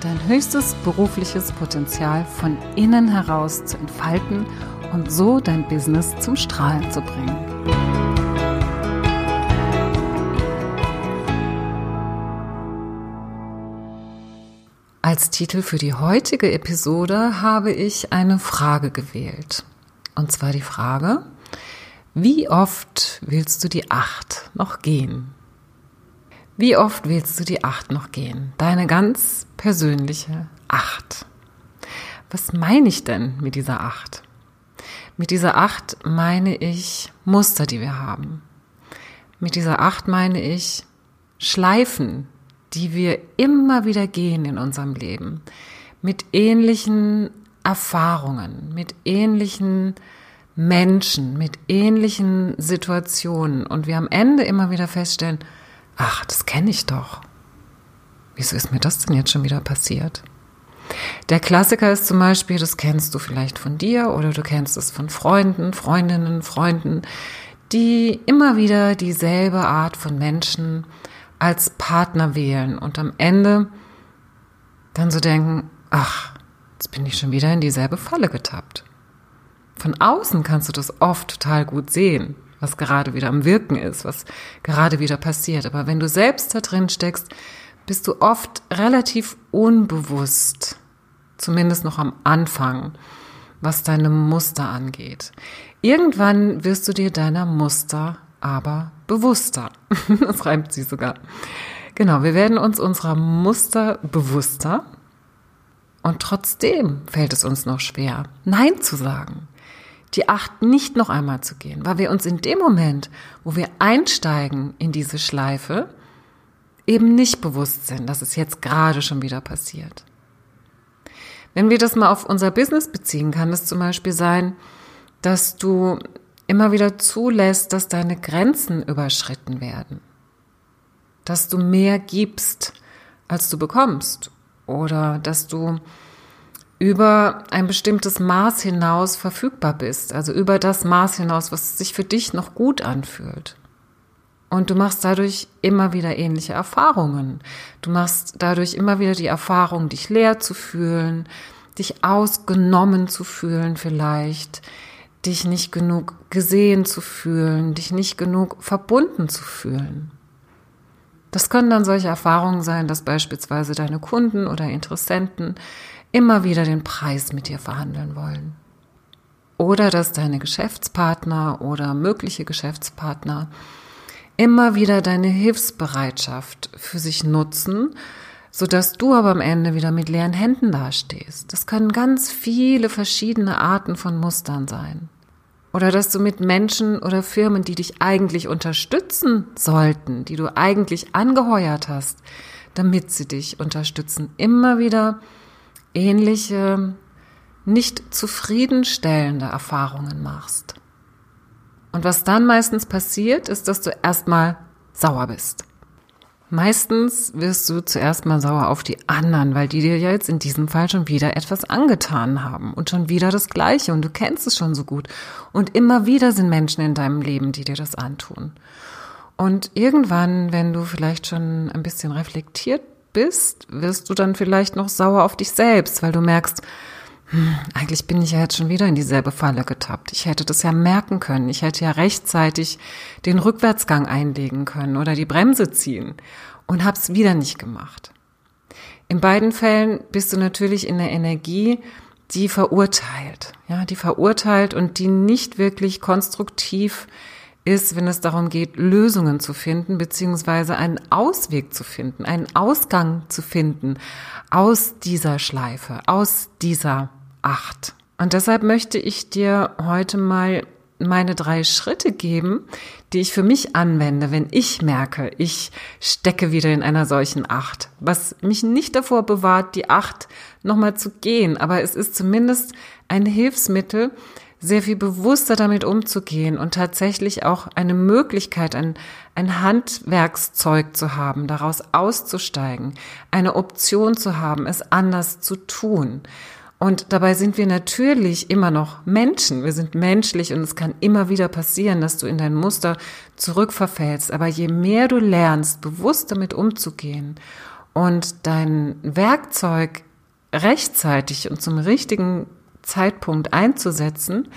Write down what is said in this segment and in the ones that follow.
dein höchstes berufliches Potenzial von innen heraus zu entfalten und so dein Business zum Strahlen zu bringen. Als Titel für die heutige Episode habe ich eine Frage gewählt. Und zwar die Frage, wie oft willst du die Acht noch gehen? Wie oft willst du die Acht noch gehen? Deine ganz persönliche Acht. Was meine ich denn mit dieser Acht? Mit dieser Acht meine ich Muster, die wir haben. Mit dieser Acht meine ich Schleifen, die wir immer wieder gehen in unserem Leben. Mit ähnlichen Erfahrungen, mit ähnlichen Menschen, mit ähnlichen Situationen. Und wir am Ende immer wieder feststellen, ach, das kenne ich doch. Wieso ist mir das denn jetzt schon wieder passiert? Der Klassiker ist zum Beispiel, das kennst du vielleicht von dir oder du kennst es von Freunden, Freundinnen, Freunden, die immer wieder dieselbe Art von Menschen als Partner wählen und am Ende dann so denken, ach, jetzt bin ich schon wieder in dieselbe Falle getappt. Von außen kannst du das oft total gut sehen was gerade wieder am Wirken ist, was gerade wieder passiert. Aber wenn du selbst da drin steckst, bist du oft relativ unbewusst, zumindest noch am Anfang, was deine Muster angeht. Irgendwann wirst du dir deiner Muster aber bewusster. das reimt sie sogar. Genau, wir werden uns unserer Muster bewusster und trotzdem fällt es uns noch schwer, Nein zu sagen die Acht nicht noch einmal zu gehen, weil wir uns in dem Moment, wo wir einsteigen in diese Schleife, eben nicht bewusst sind, dass es jetzt gerade schon wieder passiert. Wenn wir das mal auf unser Business beziehen, kann es zum Beispiel sein, dass du immer wieder zulässt, dass deine Grenzen überschritten werden, dass du mehr gibst, als du bekommst oder dass du über ein bestimmtes Maß hinaus verfügbar bist, also über das Maß hinaus, was sich für dich noch gut anfühlt. Und du machst dadurch immer wieder ähnliche Erfahrungen. Du machst dadurch immer wieder die Erfahrung, dich leer zu fühlen, dich ausgenommen zu fühlen vielleicht, dich nicht genug gesehen zu fühlen, dich nicht genug verbunden zu fühlen. Das können dann solche Erfahrungen sein, dass beispielsweise deine Kunden oder Interessenten immer wieder den Preis mit dir verhandeln wollen. Oder dass deine Geschäftspartner oder mögliche Geschäftspartner immer wieder deine Hilfsbereitschaft für sich nutzen, sodass du aber am Ende wieder mit leeren Händen dastehst. Das können ganz viele verschiedene Arten von Mustern sein. Oder dass du mit Menschen oder Firmen, die dich eigentlich unterstützen sollten, die du eigentlich angeheuert hast, damit sie dich unterstützen, immer wieder ähnliche, nicht zufriedenstellende Erfahrungen machst. Und was dann meistens passiert, ist, dass du erstmal sauer bist. Meistens wirst du zuerst mal sauer auf die anderen, weil die dir ja jetzt in diesem Fall schon wieder etwas angetan haben und schon wieder das Gleiche und du kennst es schon so gut. Und immer wieder sind Menschen in deinem Leben, die dir das antun. Und irgendwann, wenn du vielleicht schon ein bisschen reflektiert bist, wirst du dann vielleicht noch sauer auf dich selbst, weil du merkst, hm, eigentlich bin ich ja jetzt schon wieder in dieselbe Falle getappt. Ich hätte das ja merken können. Ich hätte ja rechtzeitig den Rückwärtsgang einlegen können oder die Bremse ziehen und hab's wieder nicht gemacht. In beiden Fällen bist du natürlich in der Energie, die verurteilt, ja, die verurteilt und die nicht wirklich konstruktiv ist, wenn es darum geht, Lösungen zu finden, beziehungsweise einen Ausweg zu finden, einen Ausgang zu finden aus dieser Schleife, aus dieser Acht. Und deshalb möchte ich dir heute mal meine drei Schritte geben, die ich für mich anwende, wenn ich merke, ich stecke wieder in einer solchen Acht. Was mich nicht davor bewahrt, die Acht nochmal zu gehen, aber es ist zumindest ein Hilfsmittel, sehr viel bewusster damit umzugehen und tatsächlich auch eine Möglichkeit, ein, ein Handwerkszeug zu haben, daraus auszusteigen, eine Option zu haben, es anders zu tun. Und dabei sind wir natürlich immer noch Menschen. Wir sind menschlich und es kann immer wieder passieren, dass du in dein Muster zurückverfällst. Aber je mehr du lernst, bewusst damit umzugehen und dein Werkzeug rechtzeitig und zum richtigen Zeitpunkt einzusetzen,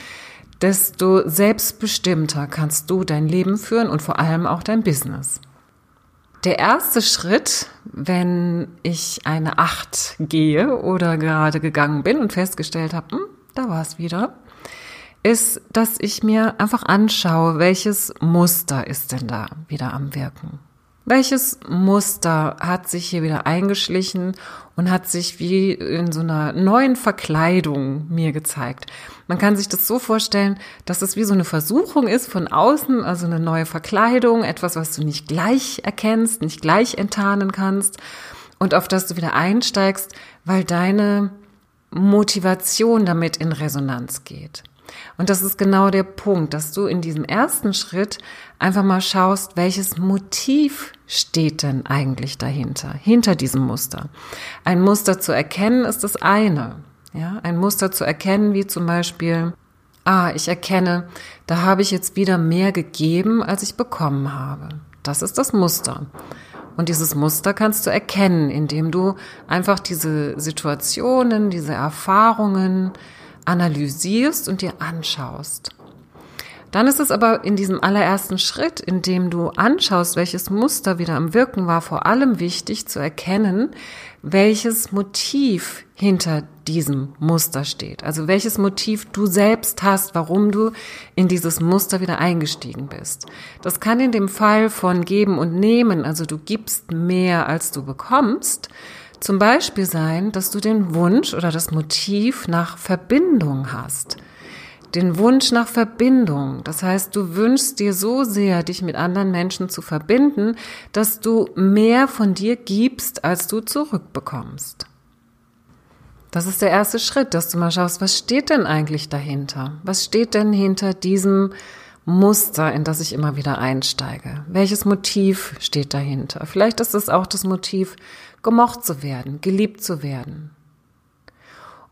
desto selbstbestimmter kannst du dein Leben führen und vor allem auch dein Business. Der erste Schritt, wenn ich eine Acht gehe oder gerade gegangen bin und festgestellt habe, hm, da war es wieder, ist, dass ich mir einfach anschaue, welches Muster ist denn da wieder am Wirken. Welches Muster hat sich hier wieder eingeschlichen und hat sich wie in so einer neuen Verkleidung mir gezeigt? Man kann sich das so vorstellen, dass es wie so eine Versuchung ist von außen, also eine neue Verkleidung, etwas, was du nicht gleich erkennst, nicht gleich enttarnen kannst und auf das du wieder einsteigst, weil deine Motivation damit in Resonanz geht. Und das ist genau der Punkt, dass du in diesem ersten Schritt einfach mal schaust, welches Motiv steht denn eigentlich dahinter, hinter diesem Muster. Ein Muster zu erkennen ist das eine. Ja, ein Muster zu erkennen, wie zum Beispiel, ah, ich erkenne, da habe ich jetzt wieder mehr gegeben, als ich bekommen habe. Das ist das Muster. Und dieses Muster kannst du erkennen, indem du einfach diese Situationen, diese Erfahrungen, analysierst und dir anschaust. Dann ist es aber in diesem allerersten Schritt, in dem du anschaust, welches Muster wieder am Wirken war, vor allem wichtig zu erkennen, welches Motiv hinter diesem Muster steht. Also welches Motiv du selbst hast, warum du in dieses Muster wieder eingestiegen bist. Das kann in dem Fall von geben und nehmen, also du gibst mehr, als du bekommst, zum Beispiel sein, dass du den Wunsch oder das Motiv nach Verbindung hast. Den Wunsch nach Verbindung. Das heißt, du wünschst dir so sehr, dich mit anderen Menschen zu verbinden, dass du mehr von dir gibst, als du zurückbekommst. Das ist der erste Schritt, dass du mal schaust, was steht denn eigentlich dahinter? Was steht denn hinter diesem Muster, in das ich immer wieder einsteige? Welches Motiv steht dahinter? Vielleicht ist es auch das Motiv, gemocht zu werden, geliebt zu werden.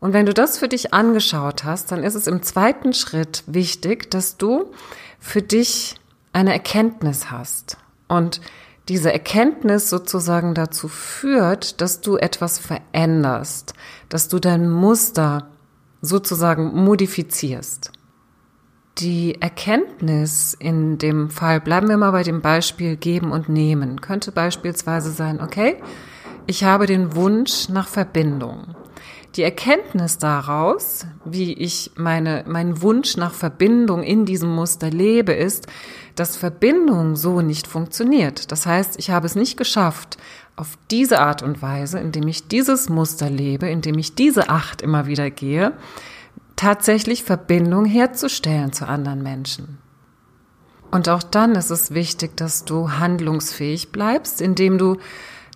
Und wenn du das für dich angeschaut hast, dann ist es im zweiten Schritt wichtig, dass du für dich eine Erkenntnis hast. Und diese Erkenntnis sozusagen dazu führt, dass du etwas veränderst, dass du dein Muster sozusagen modifizierst. Die Erkenntnis in dem Fall, bleiben wir mal bei dem Beispiel geben und nehmen, könnte beispielsweise sein, okay, ich habe den Wunsch nach Verbindung. Die Erkenntnis daraus, wie ich meine, meinen Wunsch nach Verbindung in diesem Muster lebe, ist, dass Verbindung so nicht funktioniert. Das heißt, ich habe es nicht geschafft, auf diese Art und Weise, indem ich dieses Muster lebe, indem ich diese Acht immer wieder gehe, tatsächlich Verbindung herzustellen zu anderen Menschen. Und auch dann ist es wichtig, dass du handlungsfähig bleibst, indem du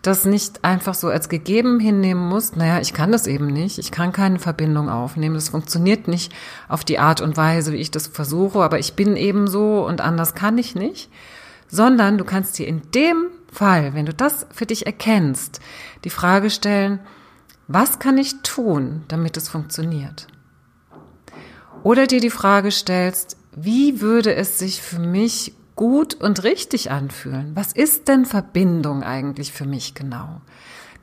das nicht einfach so als gegeben hinnehmen musst, naja, ich kann das eben nicht, ich kann keine Verbindung aufnehmen, das funktioniert nicht auf die Art und Weise, wie ich das versuche, aber ich bin eben so und anders kann ich nicht, sondern du kannst dir in dem Fall, wenn du das für dich erkennst, die Frage stellen, was kann ich tun, damit es funktioniert? Oder dir die Frage stellst, wie würde es sich für mich gut und richtig anfühlen. Was ist denn Verbindung eigentlich für mich genau?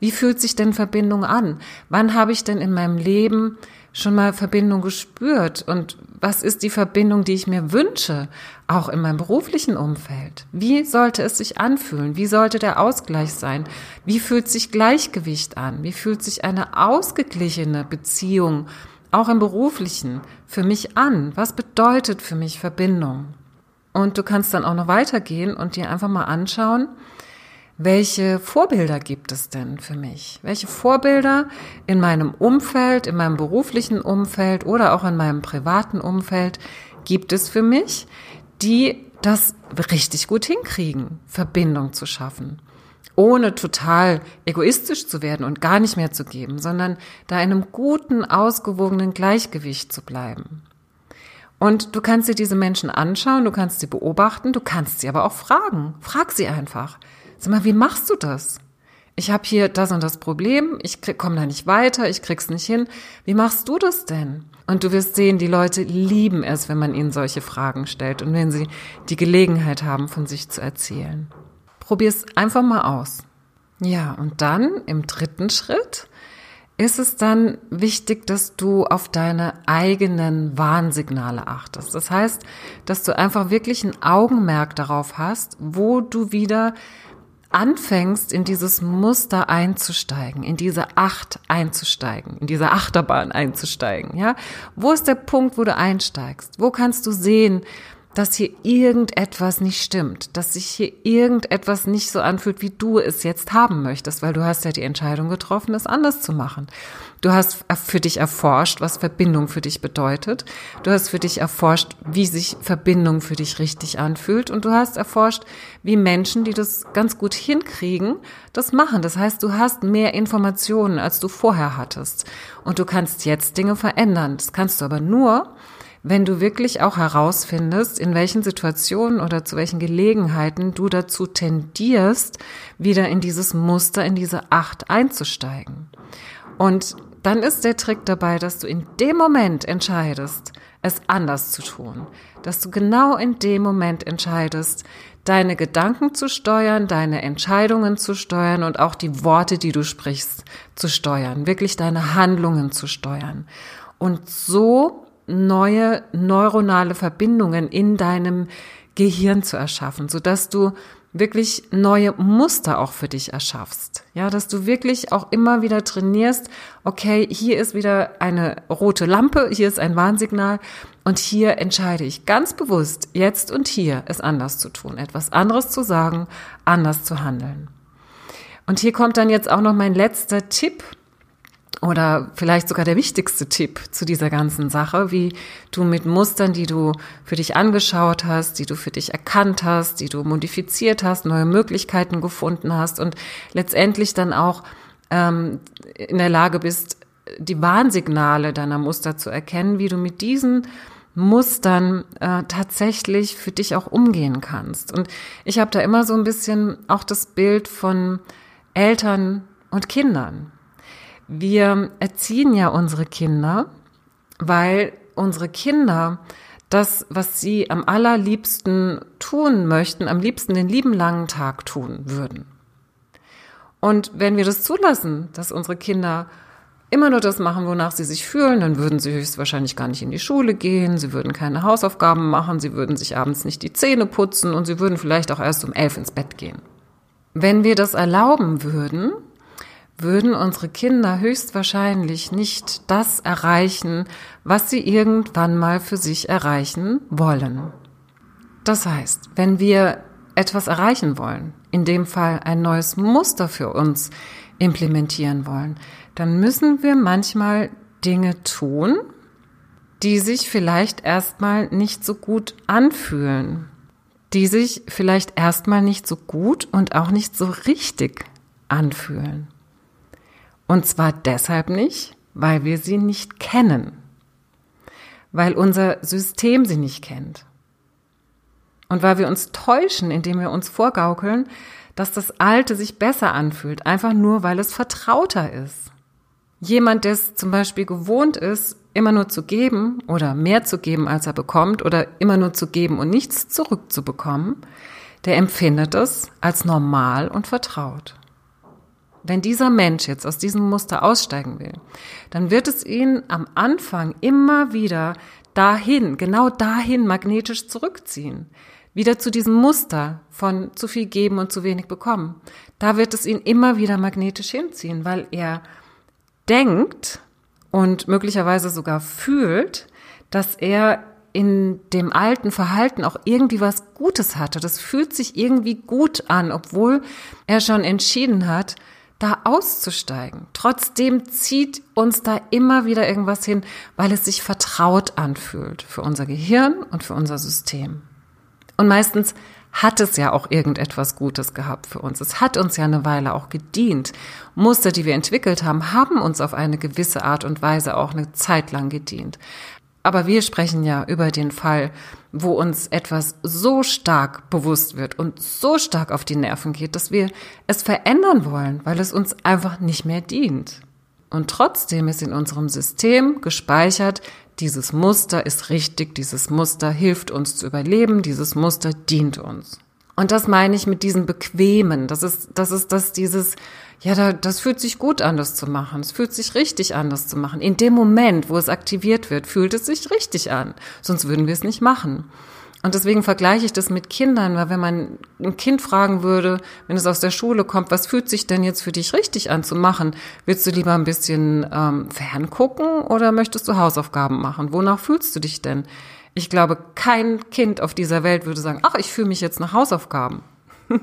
Wie fühlt sich denn Verbindung an? Wann habe ich denn in meinem Leben schon mal Verbindung gespürt? Und was ist die Verbindung, die ich mir wünsche, auch in meinem beruflichen Umfeld? Wie sollte es sich anfühlen? Wie sollte der Ausgleich sein? Wie fühlt sich Gleichgewicht an? Wie fühlt sich eine ausgeglichene Beziehung auch im beruflichen für mich an? Was bedeutet für mich Verbindung? Und du kannst dann auch noch weitergehen und dir einfach mal anschauen, welche Vorbilder gibt es denn für mich? Welche Vorbilder in meinem Umfeld, in meinem beruflichen Umfeld oder auch in meinem privaten Umfeld gibt es für mich, die das richtig gut hinkriegen, Verbindung zu schaffen, ohne total egoistisch zu werden und gar nicht mehr zu geben, sondern da in einem guten, ausgewogenen Gleichgewicht zu bleiben. Und du kannst dir diese Menschen anschauen, du kannst sie beobachten, du kannst sie aber auch fragen. Frag sie einfach. Sag mal, wie machst du das? Ich habe hier das und das Problem, ich komme da nicht weiter, ich krieg's nicht hin. Wie machst du das denn? Und du wirst sehen, die Leute lieben es, wenn man ihnen solche Fragen stellt und wenn sie die Gelegenheit haben, von sich zu erzählen. Probier's einfach mal aus. Ja, und dann im dritten Schritt ist es dann wichtig, dass du auf deine eigenen Warnsignale achtest. Das heißt, dass du einfach wirklich ein Augenmerk darauf hast, wo du wieder anfängst, in dieses Muster einzusteigen, in diese Acht einzusteigen, in diese Achterbahn einzusteigen, ja? Wo ist der Punkt, wo du einsteigst? Wo kannst du sehen, dass hier irgendetwas nicht stimmt, dass sich hier irgendetwas nicht so anfühlt, wie du es jetzt haben möchtest, weil du hast ja die Entscheidung getroffen, es anders zu machen. Du hast für dich erforscht, was Verbindung für dich bedeutet. Du hast für dich erforscht, wie sich Verbindung für dich richtig anfühlt. Und du hast erforscht, wie Menschen, die das ganz gut hinkriegen, das machen. Das heißt, du hast mehr Informationen, als du vorher hattest. Und du kannst jetzt Dinge verändern. Das kannst du aber nur, wenn du wirklich auch herausfindest, in welchen Situationen oder zu welchen Gelegenheiten du dazu tendierst, wieder in dieses Muster, in diese Acht einzusteigen. Und dann ist der Trick dabei, dass du in dem Moment entscheidest, es anders zu tun. Dass du genau in dem Moment entscheidest, deine Gedanken zu steuern, deine Entscheidungen zu steuern und auch die Worte, die du sprichst, zu steuern. Wirklich deine Handlungen zu steuern. Und so neue neuronale Verbindungen in deinem Gehirn zu erschaffen, so dass du wirklich neue Muster auch für dich erschaffst. Ja, dass du wirklich auch immer wieder trainierst, okay, hier ist wieder eine rote Lampe, hier ist ein Warnsignal und hier entscheide ich ganz bewusst, jetzt und hier es anders zu tun, etwas anderes zu sagen, anders zu handeln. Und hier kommt dann jetzt auch noch mein letzter Tipp, oder vielleicht sogar der wichtigste Tipp zu dieser ganzen Sache, wie du mit Mustern, die du für dich angeschaut hast, die du für dich erkannt hast, die du modifiziert hast, neue Möglichkeiten gefunden hast und letztendlich dann auch ähm, in der Lage bist, die Warnsignale deiner Muster zu erkennen, wie du mit diesen Mustern äh, tatsächlich für dich auch umgehen kannst. Und ich habe da immer so ein bisschen auch das Bild von Eltern und Kindern. Wir erziehen ja unsere Kinder, weil unsere Kinder das, was sie am allerliebsten tun möchten, am liebsten den lieben langen Tag tun würden. Und wenn wir das zulassen, dass unsere Kinder immer nur das machen, wonach sie sich fühlen, dann würden sie höchstwahrscheinlich gar nicht in die Schule gehen, sie würden keine Hausaufgaben machen, sie würden sich abends nicht die Zähne putzen und sie würden vielleicht auch erst um elf ins Bett gehen. Wenn wir das erlauben würden, würden unsere Kinder höchstwahrscheinlich nicht das erreichen, was sie irgendwann mal für sich erreichen wollen. Das heißt, wenn wir etwas erreichen wollen, in dem Fall ein neues Muster für uns implementieren wollen, dann müssen wir manchmal Dinge tun, die sich vielleicht erstmal nicht so gut anfühlen, die sich vielleicht erstmal nicht so gut und auch nicht so richtig anfühlen. Und zwar deshalb nicht, weil wir sie nicht kennen, weil unser System sie nicht kennt. Und weil wir uns täuschen, indem wir uns vorgaukeln, dass das Alte sich besser anfühlt, einfach nur weil es vertrauter ist. Jemand, der es zum Beispiel gewohnt ist, immer nur zu geben oder mehr zu geben, als er bekommt, oder immer nur zu geben und nichts zurückzubekommen, der empfindet es als normal und vertraut. Wenn dieser Mensch jetzt aus diesem Muster aussteigen will, dann wird es ihn am Anfang immer wieder dahin, genau dahin magnetisch zurückziehen. Wieder zu diesem Muster von zu viel geben und zu wenig bekommen. Da wird es ihn immer wieder magnetisch hinziehen, weil er denkt und möglicherweise sogar fühlt, dass er in dem alten Verhalten auch irgendwie was Gutes hatte. Das fühlt sich irgendwie gut an, obwohl er schon entschieden hat, da auszusteigen. Trotzdem zieht uns da immer wieder irgendwas hin, weil es sich vertraut anfühlt für unser Gehirn und für unser System. Und meistens hat es ja auch irgendetwas Gutes gehabt für uns. Es hat uns ja eine Weile auch gedient. Muster, die wir entwickelt haben, haben uns auf eine gewisse Art und Weise auch eine Zeit lang gedient. Aber wir sprechen ja über den Fall, wo uns etwas so stark bewusst wird und so stark auf die Nerven geht, dass wir es verändern wollen, weil es uns einfach nicht mehr dient. Und trotzdem ist in unserem System gespeichert, dieses Muster ist richtig, dieses Muster hilft uns zu überleben, dieses Muster dient uns. Und das meine ich mit diesem Bequemen. Das ist, das ist das, dieses, ja, da, das fühlt sich gut an, das zu machen. Es fühlt sich richtig an, das zu machen. In dem Moment, wo es aktiviert wird, fühlt es sich richtig an. Sonst würden wir es nicht machen. Und deswegen vergleiche ich das mit Kindern, weil wenn man ein Kind fragen würde, wenn es aus der Schule kommt, was fühlt sich denn jetzt für dich richtig an zu machen? Willst du lieber ein bisschen ähm, ferngucken oder möchtest du Hausaufgaben machen? Wonach fühlst du dich denn? Ich glaube, kein Kind auf dieser Welt würde sagen, ach, ich fühle mich jetzt nach Hausaufgaben.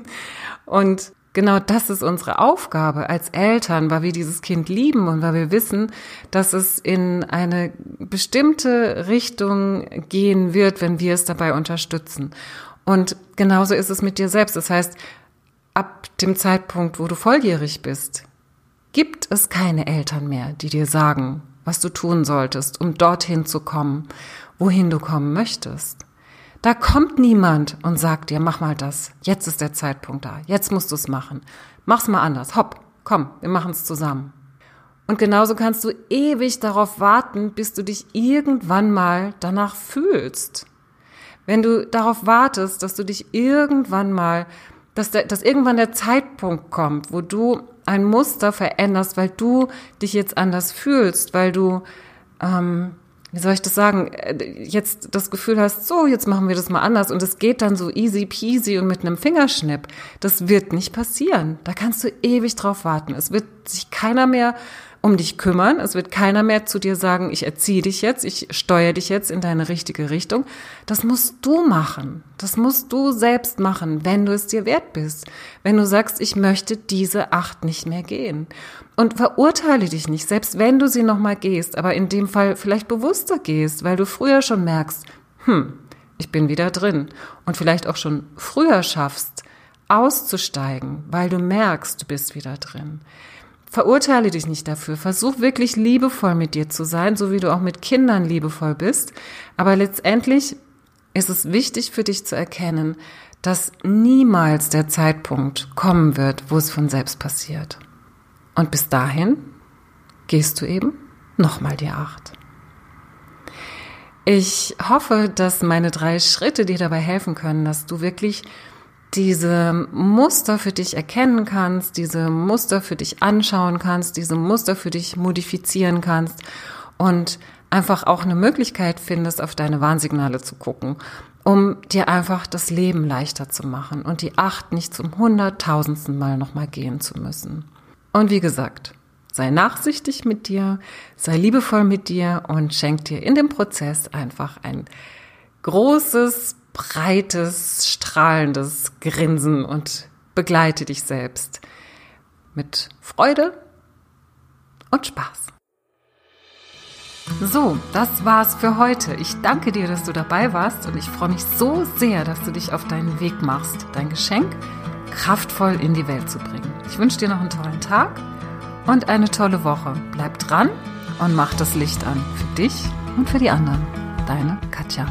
Und Genau das ist unsere Aufgabe als Eltern, weil wir dieses Kind lieben und weil wir wissen, dass es in eine bestimmte Richtung gehen wird, wenn wir es dabei unterstützen. Und genauso ist es mit dir selbst. Das heißt, ab dem Zeitpunkt, wo du volljährig bist, gibt es keine Eltern mehr, die dir sagen, was du tun solltest, um dorthin zu kommen, wohin du kommen möchtest. Da kommt niemand und sagt dir, mach mal das. Jetzt ist der Zeitpunkt da. Jetzt musst du es machen. Mach's mal anders. Hopp, komm, wir machen es zusammen. Und genauso kannst du ewig darauf warten, bis du dich irgendwann mal danach fühlst. Wenn du darauf wartest, dass du dich irgendwann mal, dass, der, dass irgendwann der Zeitpunkt kommt, wo du ein Muster veränderst, weil du dich jetzt anders fühlst, weil du ähm, wie soll ich das sagen, äh, jetzt das Gefühl hast, so, jetzt machen wir das mal anders und es geht dann so easy peasy und mit einem Fingerschnipp. Das wird nicht passieren. Da kannst du ewig drauf warten. Es wird sich keiner mehr um dich kümmern. Es wird keiner mehr zu dir sagen, ich erziehe dich jetzt, ich steuere dich jetzt in deine richtige Richtung. Das musst du machen. Das musst du selbst machen, wenn du es dir wert bist. Wenn du sagst, ich möchte diese acht nicht mehr gehen. Und verurteile dich nicht, selbst wenn du sie nochmal gehst, aber in dem Fall vielleicht bewusster gehst, weil du früher schon merkst, hm, ich bin wieder drin. Und vielleicht auch schon früher schaffst, auszusteigen, weil du merkst, du bist wieder drin. Verurteile dich nicht dafür. Versuch wirklich liebevoll mit dir zu sein, so wie du auch mit Kindern liebevoll bist. Aber letztendlich ist es wichtig für dich zu erkennen, dass niemals der Zeitpunkt kommen wird, wo es von selbst passiert. Und bis dahin gehst du eben nochmal die Acht. Ich hoffe, dass meine drei Schritte dir dabei helfen können, dass du wirklich diese Muster für dich erkennen kannst, diese Muster für dich anschauen kannst, diese Muster für dich modifizieren kannst und einfach auch eine Möglichkeit findest, auf deine Warnsignale zu gucken, um dir einfach das Leben leichter zu machen und die Acht nicht zum hunderttausendsten Mal nochmal gehen zu müssen. Und wie gesagt, sei nachsichtig mit dir, sei liebevoll mit dir und schenk dir in dem Prozess einfach ein großes, breites, strahlendes Grinsen und begleite dich selbst mit Freude und Spaß. So, das war's für heute. Ich danke dir, dass du dabei warst und ich freue mich so sehr, dass du dich auf deinen Weg machst, dein Geschenk kraftvoll in die Welt zu bringen. Ich wünsche dir noch einen tollen Tag und eine tolle Woche. Bleib dran und mach das Licht an für dich und für die anderen. Deine Katja.